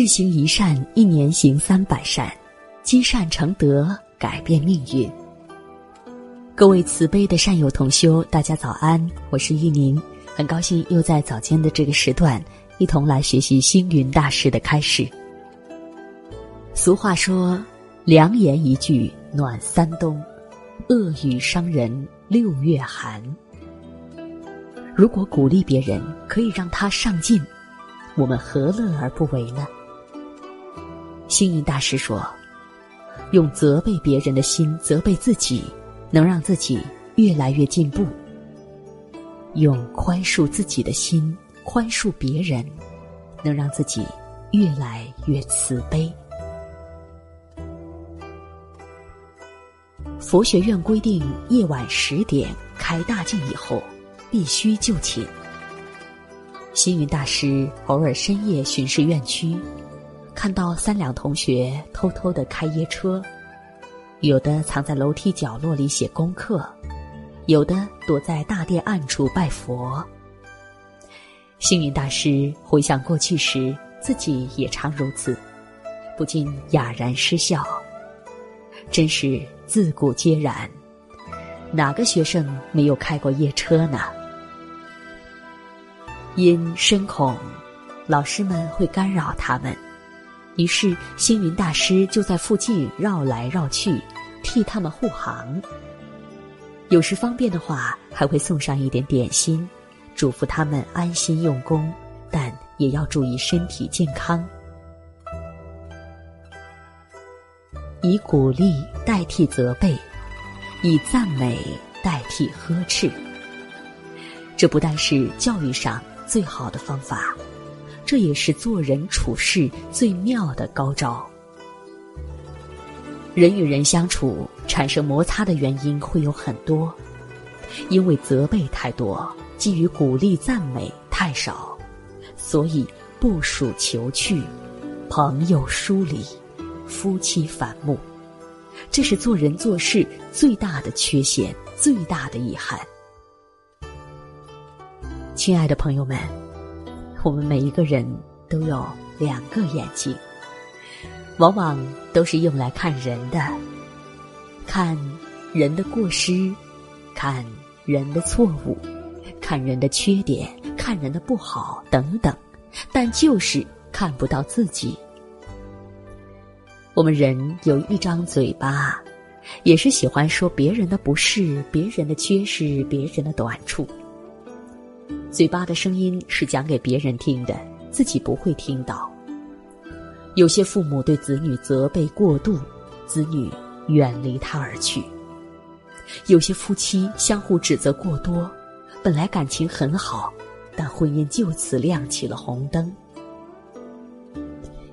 日行一善，一年行三百善，积善成德，改变命运。各位慈悲的善友同修，大家早安，我是玉宁，很高兴又在早间的这个时段，一同来学习星云大师的开示。俗话说：“良言一句暖三冬，恶语伤人六月寒。”如果鼓励别人可以让他上进，我们何乐而不为呢？星云大师说：“用责备别人的心责备自己，能让自己越来越进步；用宽恕自己的心宽恕别人，能让自己越来越慈悲。”佛学院规定，夜晚十点开大镜以后，必须就寝。星云大师偶尔深夜巡视院区。看到三两同学偷偷的开夜车，有的藏在楼梯角落里写功课，有的躲在大殿暗处拜佛。星云大师回想过去时，自己也常如此，不禁哑然失笑。真是自古皆然，哪个学生没有开过夜车呢？因深恐老师们会干扰他们。于是，星云大师就在附近绕来绕去，替他们护航。有时方便的话，还会送上一点点心，嘱咐他们安心用功，但也要注意身体健康。以鼓励代替责备，以赞美代替呵斥，这不但是教育上最好的方法。这也是做人处事最妙的高招。人与人相处产生摩擦的原因会有很多，因为责备太多，基于鼓励赞美太少，所以部属求去，朋友疏离，夫妻反目，这是做人做事最大的缺陷，最大的遗憾。亲爱的朋友们。我们每一个人都有两个眼睛，往往都是用来看人的，看人的过失，看人的错误，看人的缺点，看人的不好等等，但就是看不到自己。我们人有一张嘴巴，也是喜欢说别人的不是，别人的缺失，别人的短处。嘴巴的声音是讲给别人听的，自己不会听到。有些父母对子女责备过度，子女远离他而去；有些夫妻相互指责过多，本来感情很好，但婚姻就此亮起了红灯。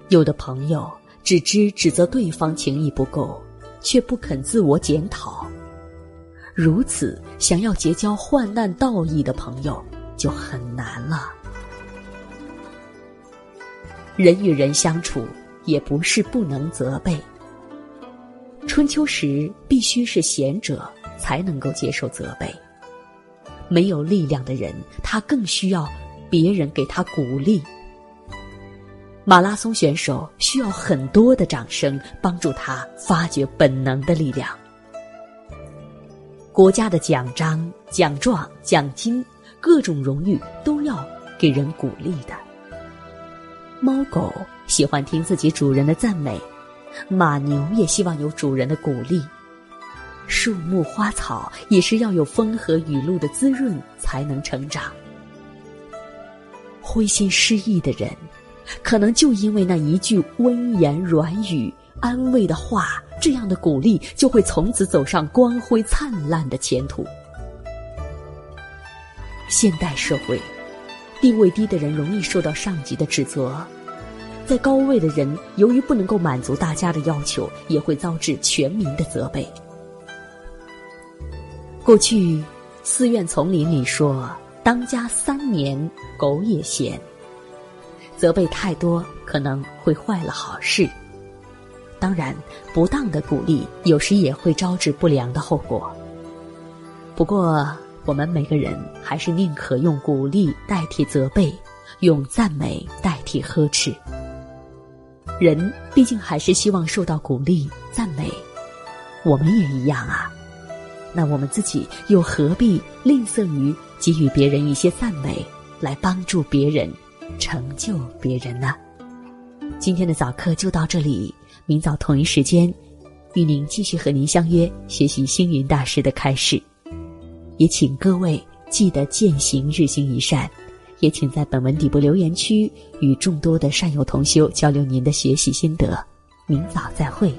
有的朋友只知指责对方情谊不够，却不肯自我检讨。如此，想要结交患难道义的朋友。就很难了。人与人相处，也不是不能责备。春秋时，必须是贤者才能够接受责备。没有力量的人，他更需要别人给他鼓励。马拉松选手需要很多的掌声，帮助他发掘本能的力量。国家的奖章、奖状、奖金。各种荣誉都要给人鼓励的。猫狗喜欢听自己主人的赞美，马牛也希望有主人的鼓励。树木花草也是要有风和雨露的滋润才能成长。灰心失意的人，可能就因为那一句温言软语、安慰的话，这样的鼓励就会从此走上光辉灿烂的前途。现代社会，地位低的人容易受到上级的指责，在高位的人由于不能够满足大家的要求，也会遭致全民的责备。过去，寺院丛林里说：“当家三年，狗也嫌。”责备太多可能会坏了好事。当然，不当的鼓励有时也会招致不良的后果。不过，我们每个人还是宁可用鼓励代替责备，用赞美代替呵斥。人毕竟还是希望受到鼓励、赞美，我们也一样啊。那我们自己又何必吝啬于给予别人一些赞美，来帮助别人、成就别人呢？今天的早课就到这里，明早同一时间，与您继续和您相约学习星云大师的开示。也请各位记得践行日行一善。也请在本文底部留言区与众多的善友同修交流您的学习心得。明早再会。